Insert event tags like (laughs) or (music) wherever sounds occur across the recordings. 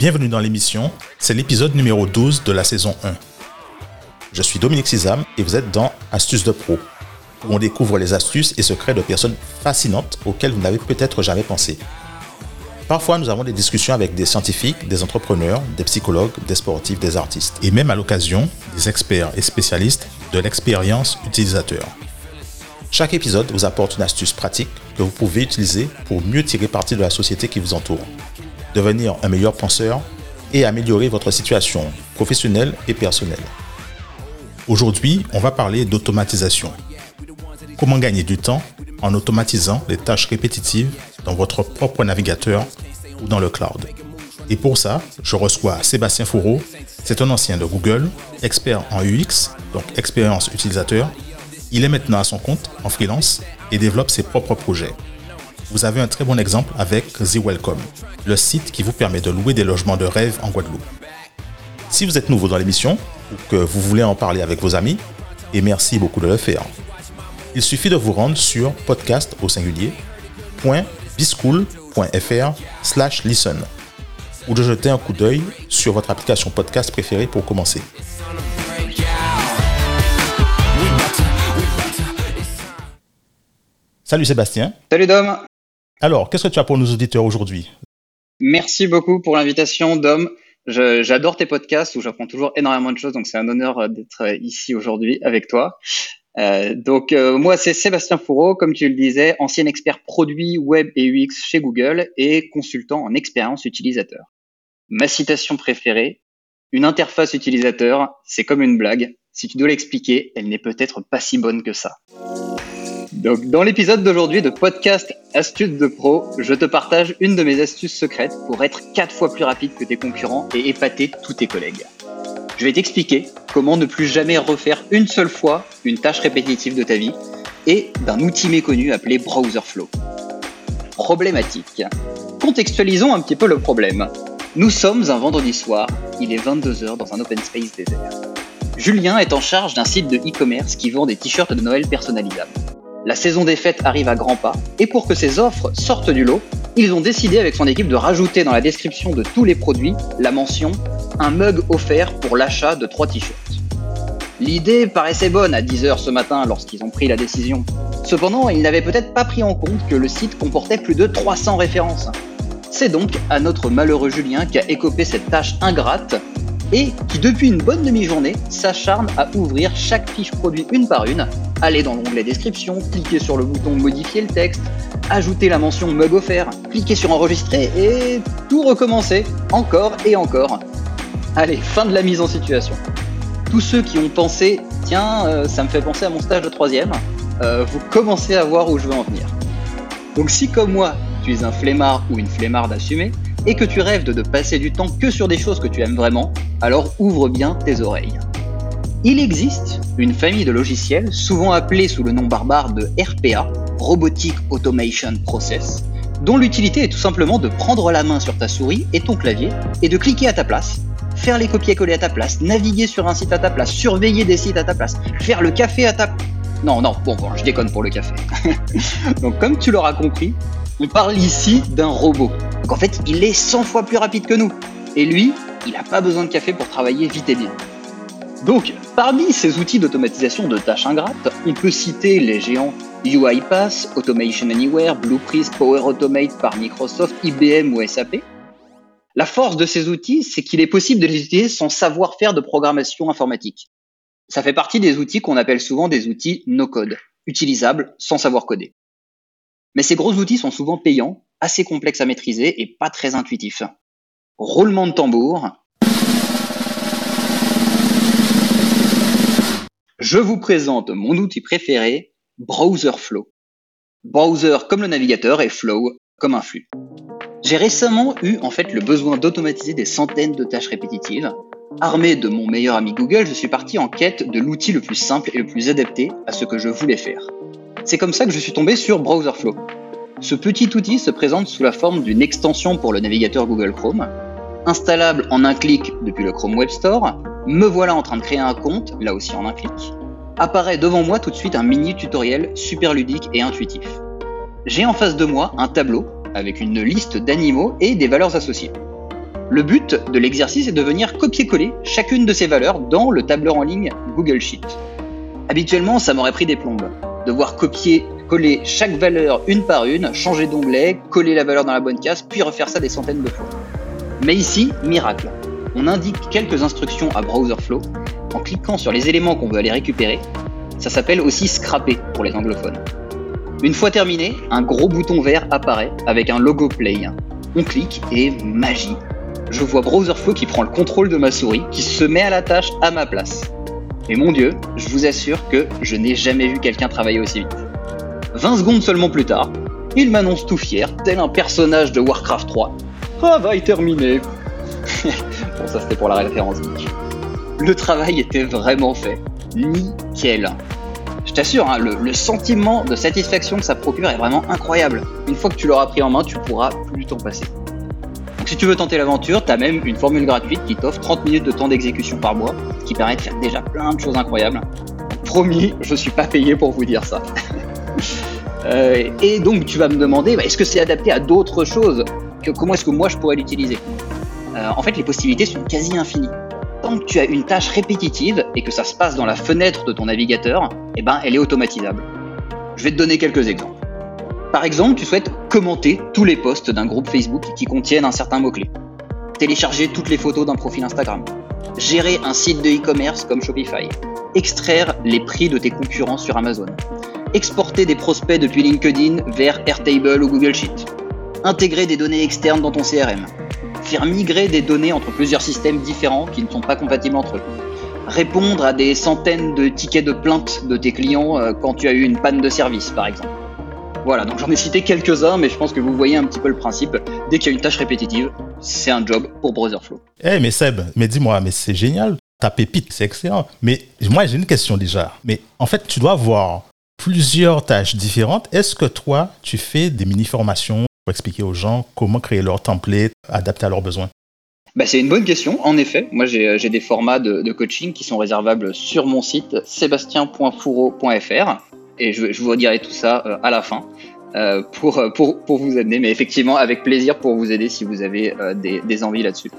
Bienvenue dans l'émission, c'est l'épisode numéro 12 de la saison 1. Je suis Dominique Sizam et vous êtes dans Astuces de Pro, où on découvre les astuces et secrets de personnes fascinantes auxquelles vous n'avez peut-être jamais pensé. Parfois, nous avons des discussions avec des scientifiques, des entrepreneurs, des psychologues, des sportifs, des artistes, et même à l'occasion, des experts et spécialistes de l'expérience utilisateur. Chaque épisode vous apporte une astuce pratique que vous pouvez utiliser pour mieux tirer parti de la société qui vous entoure, devenir un meilleur penseur et améliorer votre situation professionnelle et personnelle. Aujourd'hui, on va parler d'automatisation. Comment gagner du temps en automatisant les tâches répétitives dans votre propre navigateur ou dans le cloud? Et pour ça, je reçois Sébastien Fourreau. C'est un ancien de Google, expert en UX, donc expérience utilisateur. Il est maintenant à son compte en freelance et développe ses propres projets. Vous avez un très bon exemple avec The Welcome, le site qui vous permet de louer des logements de rêve en Guadeloupe. Si vous êtes nouveau dans l'émission ou que vous voulez en parler avec vos amis, et merci beaucoup de le faire, il suffit de vous rendre sur podcast au singulier bischool.fr slash listen ou de jeter un coup d'œil sur votre application podcast préférée pour commencer. Salut Sébastien. Salut Dom. Alors, qu'est-ce que tu as pour nos auditeurs aujourd'hui? Merci beaucoup pour l'invitation Dom. J'adore tes podcasts où j'apprends toujours énormément de choses, donc c'est un honneur d'être ici aujourd'hui avec toi. Euh, donc euh, moi c'est Sébastien Fourreau, comme tu le disais, ancien expert produit web et UX chez Google et consultant en expérience utilisateur. Ma citation préférée, une interface utilisateur, c'est comme une blague. Si tu dois l'expliquer, elle n'est peut-être pas si bonne que ça. Donc, dans l'épisode d'aujourd'hui de podcast Astuces de Pro, je te partage une de mes astuces secrètes pour être quatre fois plus rapide que tes concurrents et épater tous tes collègues. Je vais t'expliquer comment ne plus jamais refaire une seule fois une tâche répétitive de ta vie et d'un outil méconnu appelé Browserflow. Problématique. Contextualisons un petit peu le problème. Nous sommes un vendredi soir, il est 22h dans un open space désert. Julien est en charge d'un site de e-commerce qui vend des t-shirts de Noël personnalisables. La saison des fêtes arrive à grands pas, et pour que ces offres sortent du lot, ils ont décidé avec son équipe de rajouter dans la description de tous les produits la mention un mug offert pour l'achat de 3 t-shirts. L'idée paraissait bonne à 10h ce matin lorsqu'ils ont pris la décision. Cependant, ils n'avaient peut-être pas pris en compte que le site comportait plus de 300 références. C'est donc à notre malheureux Julien qu'a écopé cette tâche ingrate et qui depuis une bonne demi-journée s'acharne à ouvrir chaque fiche produit une par une, aller dans l'onglet description, cliquer sur le bouton modifier le texte, ajouter la mention mug offert, cliquer sur enregistrer et tout recommencer, encore et encore. Allez, fin de la mise en situation. Tous ceux qui ont pensé, tiens, euh, ça me fait penser à mon stage de troisième, euh, vous commencez à voir où je veux en venir. Donc si comme moi, tu es un flemmard ou une flemmarde assumée, et que tu rêves de ne passer du temps que sur des choses que tu aimes vraiment, alors ouvre bien tes oreilles. Il existe une famille de logiciels, souvent appelés sous le nom barbare de RPA, Robotic Automation Process, dont l'utilité est tout simplement de prendre la main sur ta souris et ton clavier et de cliquer à ta place faire les copier-coller à ta place, naviguer sur un site à ta place, surveiller des sites à ta place, faire le café à ta... Non, non, bon, bon, je déconne pour le café. (laughs) Donc comme tu l'auras compris, on parle ici d'un robot. Donc en fait, il est 100 fois plus rapide que nous. Et lui, il n'a pas besoin de café pour travailler vite et bien. Donc, parmi ces outils d'automatisation de tâches ingrates, on peut citer les géants UiPath, Automation Anywhere, Blueprint, Power Automate par Microsoft, IBM ou SAP, la force de ces outils, c'est qu'il est possible de les utiliser sans savoir-faire de programmation informatique. Ça fait partie des outils qu'on appelle souvent des outils no-code, utilisables sans savoir coder. Mais ces gros outils sont souvent payants, assez complexes à maîtriser et pas très intuitifs. Roulement de tambour. Je vous présente mon outil préféré, Browserflow. Browser comme le navigateur et Flow comme un flux. J'ai récemment eu en fait le besoin d'automatiser des centaines de tâches répétitives. Armé de mon meilleur ami Google, je suis parti en quête de l'outil le plus simple et le plus adapté à ce que je voulais faire. C'est comme ça que je suis tombé sur Browserflow. Ce petit outil se présente sous la forme d'une extension pour le navigateur Google Chrome. Installable en un clic depuis le Chrome Web Store, me voilà en train de créer un compte, là aussi en un clic. Apparaît devant moi tout de suite un mini tutoriel super ludique et intuitif. J'ai en face de moi un tableau avec une liste d'animaux et des valeurs associées. Le but de l'exercice est de venir copier-coller chacune de ces valeurs dans le tableur en ligne Google Sheet. Habituellement, ça m'aurait pris des plombes. Devoir copier, coller chaque valeur une par une, changer d'onglet, coller la valeur dans la bonne case, puis refaire ça des centaines de fois. Mais ici, miracle. On indique quelques instructions à Browserflow en cliquant sur les éléments qu'on veut aller récupérer. Ça s'appelle aussi scraper pour les anglophones. Une fois terminé, un gros bouton vert apparaît avec un logo Play. On clique et magie. Je vois Browserflow qui prend le contrôle de ma souris, qui se met à la tâche à ma place. Et mon dieu, je vous assure que je n'ai jamais vu quelqu'un travailler aussi vite. 20 secondes seulement plus tard, il m'annonce tout fier, tel un personnage de Warcraft 3. Travail terminé (laughs) Bon, ça c'était pour la référence. Le travail était vraiment fait. Nickel. Je t'assure, hein, le, sentiment de satisfaction que ça procure est vraiment incroyable. Une fois que tu l'auras pris en main, tu pourras plus t'en passer. Si tu veux tenter l'aventure, tu as même une formule gratuite qui t'offre 30 minutes de temps d'exécution par mois, qui permet de faire déjà plein de choses incroyables. Promis, je suis pas payé pour vous dire ça. (laughs) euh, et donc tu vas me demander, bah, est-ce que c'est adapté à d'autres choses? Comment est-ce que moi je pourrais l'utiliser euh, En fait, les possibilités sont quasi infinies. Tant que tu as une tâche répétitive et que ça se passe dans la fenêtre de ton navigateur, eh ben, elle est automatisable. Je vais te donner quelques exemples. Par exemple, tu souhaites commenter tous les posts d'un groupe Facebook qui contiennent un certain mot-clé. Télécharger toutes les photos d'un profil Instagram. Gérer un site de e-commerce comme Shopify. Extraire les prix de tes concurrents sur Amazon. Exporter des prospects depuis LinkedIn vers Airtable ou Google Sheet. Intégrer des données externes dans ton CRM. Faire migrer des données entre plusieurs systèmes différents qui ne sont pas compatibles entre eux. Répondre à des centaines de tickets de plainte de tes clients euh, quand tu as eu une panne de service, par exemple. Voilà, donc j'en ai cité quelques-uns, mais je pense que vous voyez un petit peu le principe. Dès qu'il y a une tâche répétitive, c'est un job pour Browserflow. Eh, mais Seb, mais dis-moi, mais c'est génial. Ta pépite, c'est excellent. Mais moi, j'ai une question déjà. Mais en fait, tu dois avoir plusieurs tâches différentes. Est-ce que toi, tu fais des mini-formations expliquer aux gens comment créer leur template adapté à leurs besoins bah, c'est une bonne question, en effet. Moi, j'ai des formats de, coaching qui sont réservables sur mon site sébastien.fouro.fr et je, vous redirai tout ça euh, à la fin. Euh, pour, pour, pour vous aider, mais effectivement avec plaisir pour vous aider si vous avez euh, des, des, envies là-dessus.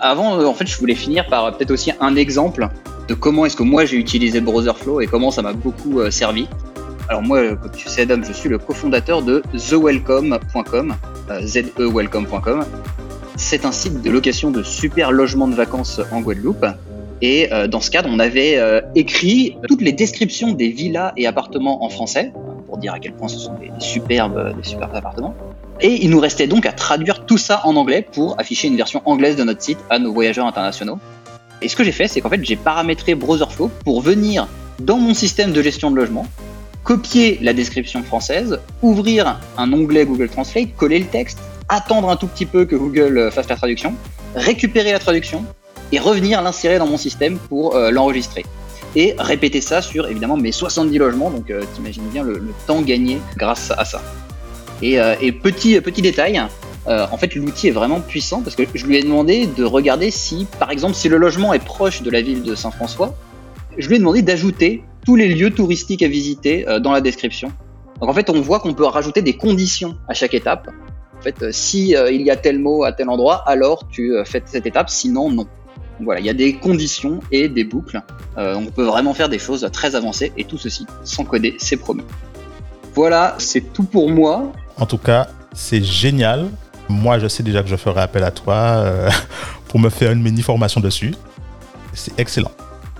Avant, en fait, je voulais finir par peut-être aussi un exemple de comment est-ce que moi j'ai utilisé Browserflow et comment ça m'a beaucoup servi. Alors moi, comme tu sais Adam, je suis le cofondateur de thewelcome.com, zewelcome.com. C'est un site de location de super logements de vacances en Guadeloupe et euh, dans ce cadre, on avait euh, écrit toutes les descriptions des villas et appartements en français, pour dire à quel point ce sont des, superbes, des superbes appartements. Et il nous restait donc à traduire tout ça en anglais pour afficher une version anglaise de notre site à nos voyageurs internationaux. Et ce que j'ai fait, c'est qu'en fait, j'ai paramétré Browserflow pour venir dans mon système de gestion de logement, copier la description française, ouvrir un onglet Google Translate, coller le texte, attendre un tout petit peu que Google fasse la traduction, récupérer la traduction, et revenir l'insérer dans mon système pour euh, l'enregistrer. Et répéter ça sur évidemment mes 70 logements, donc euh, t'imagines bien le, temps gagné grâce à ça. Et, euh, et petit, petit détail, euh, en fait l'outil est vraiment puissant parce que je lui ai demandé de regarder si, par exemple, si le logement est proche de la ville de Saint-François, je lui ai demandé d'ajouter tous les lieux touristiques à visiter euh, dans la description. Donc en fait on voit qu'on peut rajouter des conditions à chaque étape. En fait, si euh, il y a tel mot à tel endroit, alors tu fais cette étape, sinon non voilà, il y a des conditions et des boucles. Euh, on peut vraiment faire des choses très avancées et tout ceci sans coder, c'est promis. Voilà, c'est tout pour moi. En tout cas, c'est génial. Moi, je sais déjà que je ferai appel à toi euh, (laughs) pour me faire une mini formation dessus. C'est excellent.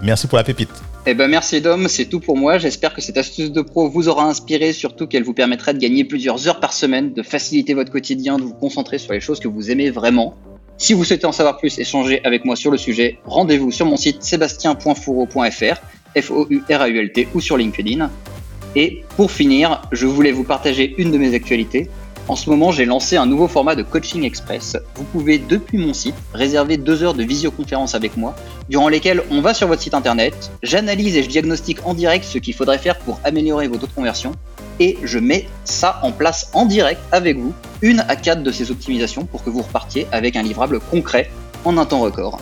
Merci pour la pépite. Eh ben merci Dom, c'est tout pour moi. J'espère que cette astuce de pro vous aura inspiré, surtout qu'elle vous permettra de gagner plusieurs heures par semaine, de faciliter votre quotidien, de vous concentrer sur les choses que vous aimez vraiment. Si vous souhaitez en savoir plus, échanger avec moi sur le sujet, rendez-vous sur mon site sébastien.fouro.fr, F-O-U-R-A-U-L-T ou sur LinkedIn. Et pour finir, je voulais vous partager une de mes actualités. En ce moment, j'ai lancé un nouveau format de coaching express. Vous pouvez, depuis mon site, réserver deux heures de visioconférence avec moi, durant lesquelles on va sur votre site internet, j'analyse et je diagnostique en direct ce qu'il faudrait faire pour améliorer vos taux de conversion, et je mets ça en place en direct avec vous, une à quatre de ces optimisations pour que vous repartiez avec un livrable concret en un temps record.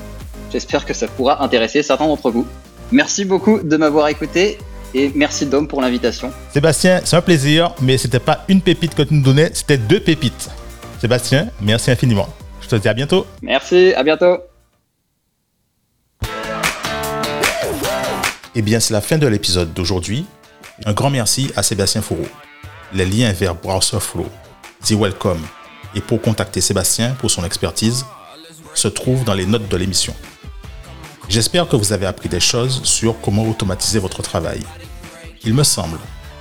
J'espère que ça pourra intéresser certains d'entre vous. Merci beaucoup de m'avoir écouté et merci Dom pour l'invitation. Sébastien, c'est un plaisir, mais c'était pas une pépite que tu nous donnais, c'était deux pépites. Sébastien, merci infiniment. Je te dis à bientôt. Merci, à bientôt. Eh bien, c'est la fin de l'épisode d'aujourd'hui. Un grand merci à Sébastien Fourreau. Les liens vers Browserflow, The Welcome et pour contacter Sébastien pour son expertise se trouvent dans les notes de l'émission. J'espère que vous avez appris des choses sur comment automatiser votre travail. Il me semble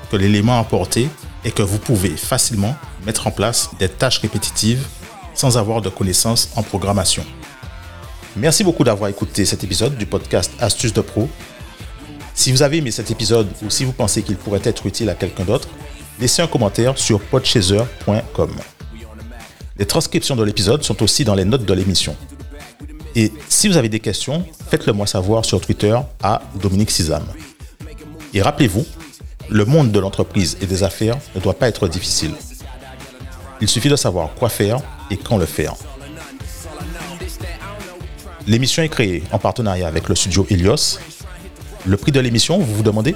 que l'élément apporté est que vous pouvez facilement mettre en place des tâches répétitives sans avoir de connaissances en programmation. Merci beaucoup d'avoir écouté cet épisode du podcast Astuces de Pro. Si vous avez aimé cet épisode ou si vous pensez qu'il pourrait être utile à quelqu'un d'autre, laissez un commentaire sur podchaser.com. Les transcriptions de l'épisode sont aussi dans les notes de l'émission. Et si vous avez des questions, faites-le moi savoir sur Twitter à Dominique Sizam. Et rappelez-vous, le monde de l'entreprise et des affaires ne doit pas être difficile. Il suffit de savoir quoi faire et quand le faire. L'émission est créée en partenariat avec le studio Helios. Le prix de l'émission, vous vous demandez?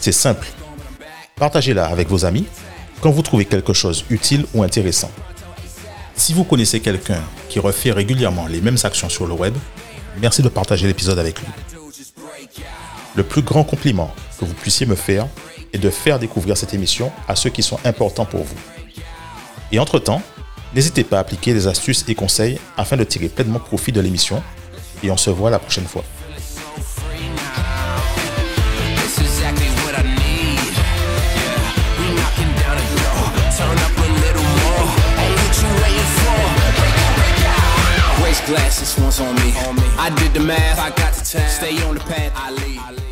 C'est simple. Partagez-la avec vos amis quand vous trouvez quelque chose utile ou intéressant. Si vous connaissez quelqu'un qui refait régulièrement les mêmes actions sur le web, merci de partager l'épisode avec lui. Le plus grand compliment que vous puissiez me faire est de faire découvrir cette émission à ceux qui sont importants pour vous. Et entre-temps, n'hésitez pas à appliquer des astuces et conseils afin de tirer pleinement profit de l'émission et on se voit la prochaine fois. Glasses once on me. I did the math. I got the time. Stay on the path. I lead. Under the